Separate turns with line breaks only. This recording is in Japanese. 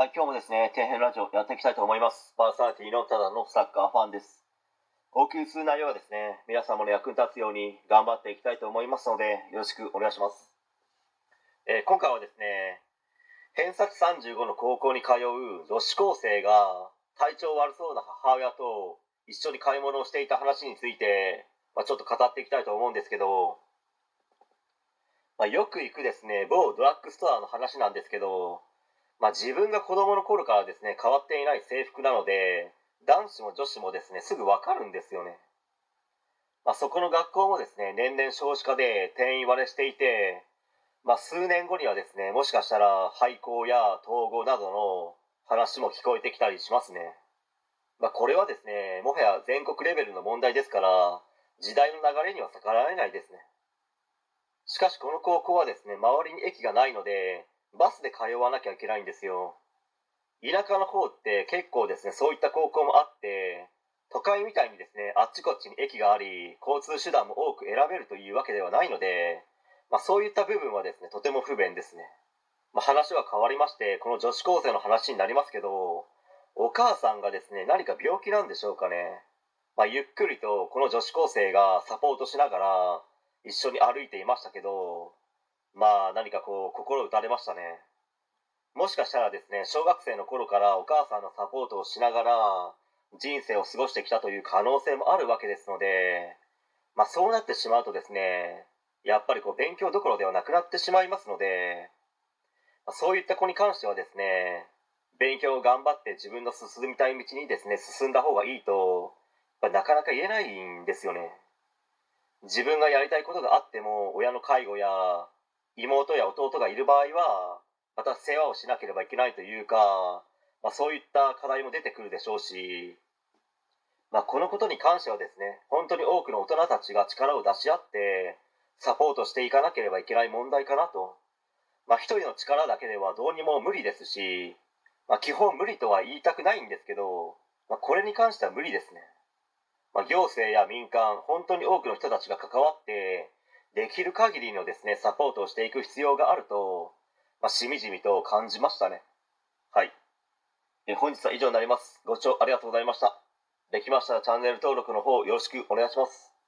はい、今日もですね、底辺ラジオやっていきたいと思います。パーソナリティのただのサッカーファンです。お送りする内容はですね、皆様の役に立つように頑張っていきたいと思いますので、よろしくお願いします。えー今回はですね、偏差値35の高校に通う女子高生が体調悪そうな母親と一緒に買い物をしていた話について、まあ、ちょっと語っていきたいと思うんですけど、まあ、よく行くですね、某ドラッグストアの話なんですけど、まあ、自分が子供の頃からですね変わっていない制服なので男子も女子もですねすぐ分かるんですよね、まあ、そこの学校もですね年々少子化で定員割れしていて、まあ、数年後にはですねもしかしたら廃校や統合などの話も聞こえてきたりしますね、まあ、これはですねもはや全国レベルの問題ですから時代の流れには逆らえないですね。しかしこの高校はですね周りに駅がないのでバスで通わなきゃいけないんですよ。田舎の方って結構ですねそういった高校もあって都会みたいにですねあっちこっちに駅があり交通手段も多く選べるというわけではないので、まあ、そういった部分はですねとても不便ですね、まあ、話は変わりましてこの女子高生の話になりますけどお母さんがですね何か病気なんでしょうかね、まあ、ゆっくりとこの女子高生がサポートしながら一緒に歩いていましたけどまあ何かこう心打たれましたね。もしかしたらですね小学生の頃からお母さんのサポートをしながら人生を過ごしてきたという可能性もあるわけですのでまあそうなってしまうとですねやっぱりこう勉強どころではなくなってしまいますので、まあそういった子に関してはですね勉強を頑張って自分の進みたい道にですね進んだ方がいいとやっぱなかなか言えないんですよね。自分がやりたいことがあっても親の介護や妹や弟がいる場合はまた世話をしなければいけないというか、まあ、そういった課題も出てくるでしょうし、まあ、このことに関してはですね本当に多くの大人たちが力を出し合ってサポートしていかなければいけない問題かなと、まあ、一人の力だけではどうにも無理ですし、まあ、基本無理とは言いたくないんですけど、まあ、これに関しては無理ですね、まあ、行政や民間本当に多くの人たちが関わってできる限りのですねサポートをしていく必要があると、まあ、しみじみと感じましたね。はい。え本日は以上になります。ご視聴ありがとうございました。できましたらチャンネル登録の方よろしくお願いします。